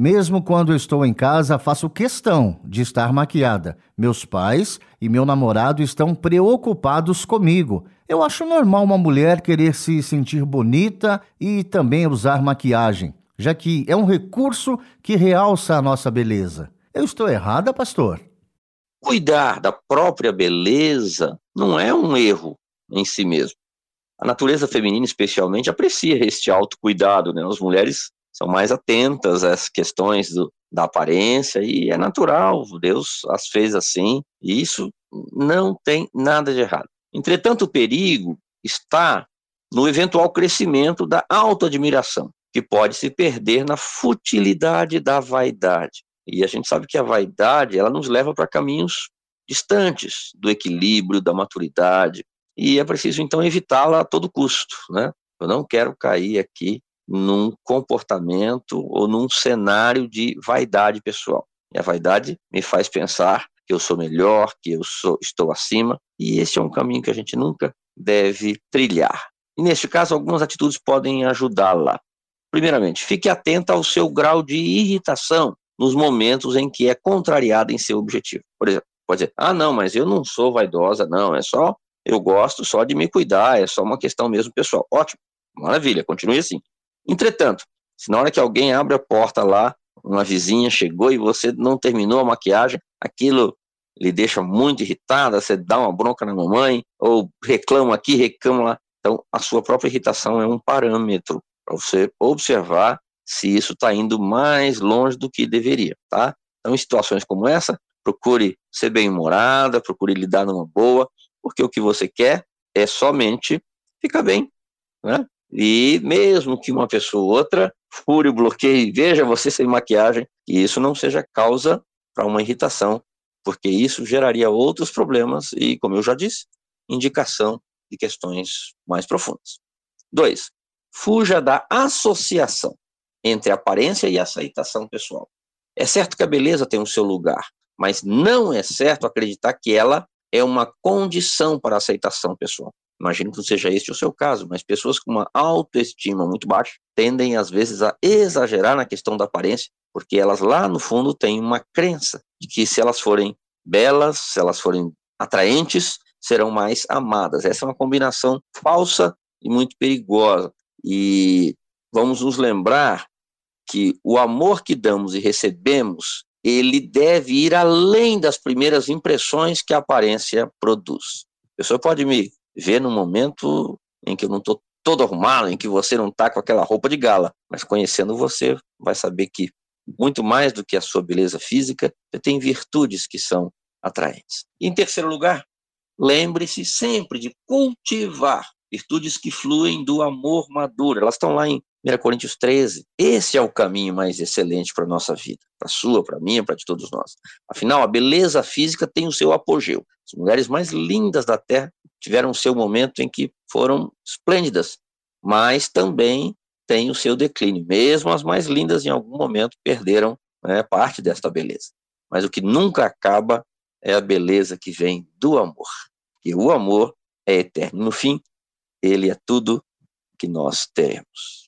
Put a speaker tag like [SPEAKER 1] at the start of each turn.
[SPEAKER 1] Mesmo quando estou em casa, faço questão de estar maquiada. Meus pais e meu namorado estão preocupados comigo. Eu acho normal uma mulher querer se sentir bonita e também usar maquiagem, já que é um recurso que realça a nossa beleza. Eu estou errada, pastor?
[SPEAKER 2] Cuidar da própria beleza não é um erro em si mesmo. A natureza feminina, especialmente, aprecia este autocuidado. Né? As mulheres são mais atentas às questões do, da aparência e é natural, Deus as fez assim, e isso não tem nada de errado. Entretanto, o perigo está no eventual crescimento da autoadmiração, que pode se perder na futilidade da vaidade. E a gente sabe que a vaidade, ela nos leva para caminhos distantes do equilíbrio, da maturidade, e é preciso então evitá-la a todo custo, né? Eu não quero cair aqui num comportamento ou num cenário de vaidade pessoal. E a vaidade me faz pensar que eu sou melhor, que eu sou, estou acima, e esse é um caminho que a gente nunca deve trilhar. E neste caso, algumas atitudes podem ajudá-la. Primeiramente, fique atenta ao seu grau de irritação nos momentos em que é contrariada em seu objetivo. Por exemplo, pode dizer: ah, não, mas eu não sou vaidosa, não, é só, eu gosto só de me cuidar, é só uma questão mesmo pessoal. Ótimo, maravilha, continue assim. Entretanto, se na hora que alguém abre a porta lá, uma vizinha chegou e você não terminou a maquiagem, aquilo lhe deixa muito irritada, você dá uma bronca na mamãe, ou reclama aqui, reclama lá. Então, a sua própria irritação é um parâmetro para você observar se isso está indo mais longe do que deveria, tá? Então, em situações como essa, procure ser bem-humorada, procure lidar numa boa, porque o que você quer é somente ficar bem, né? E mesmo que uma pessoa ou outra fure o bloqueio e veja você sem maquiagem, que isso não seja causa para uma irritação, porque isso geraria outros problemas e, como eu já disse, indicação de questões mais profundas. Dois, fuja da associação entre aparência e aceitação pessoal. É certo que a beleza tem o seu lugar, mas não é certo acreditar que ela é uma condição para a aceitação pessoal. Imagino que não seja este o seu caso, mas pessoas com uma autoestima muito baixa tendem, às vezes, a exagerar na questão da aparência, porque elas lá no fundo têm uma crença de que se elas forem belas, se elas forem atraentes, serão mais amadas. Essa é uma combinação falsa e muito perigosa. E vamos nos lembrar que o amor que damos e recebemos, ele deve ir além das primeiras impressões que a aparência produz. A pessoa pode me ver no momento em que eu não estou todo arrumado, em que você não está com aquela roupa de gala, mas conhecendo você, vai saber que muito mais do que a sua beleza física, você tem virtudes que são atraentes. Em terceiro lugar, lembre-se sempre de cultivar virtudes que fluem do amor maduro. Elas estão lá em 1 Coríntios 13. Esse é o caminho mais excelente para a nossa vida, para a sua, para a minha, para de todos nós. Afinal, a beleza física tem o seu apogeu. As mulheres mais lindas da Terra tiveram o seu momento em que foram esplêndidas, mas também tem o seu declínio. Mesmo as mais lindas, em algum momento, perderam né, parte desta beleza. Mas o que nunca acaba é a beleza que vem do amor. E o amor é eterno. No fim, ele é tudo que nós teremos.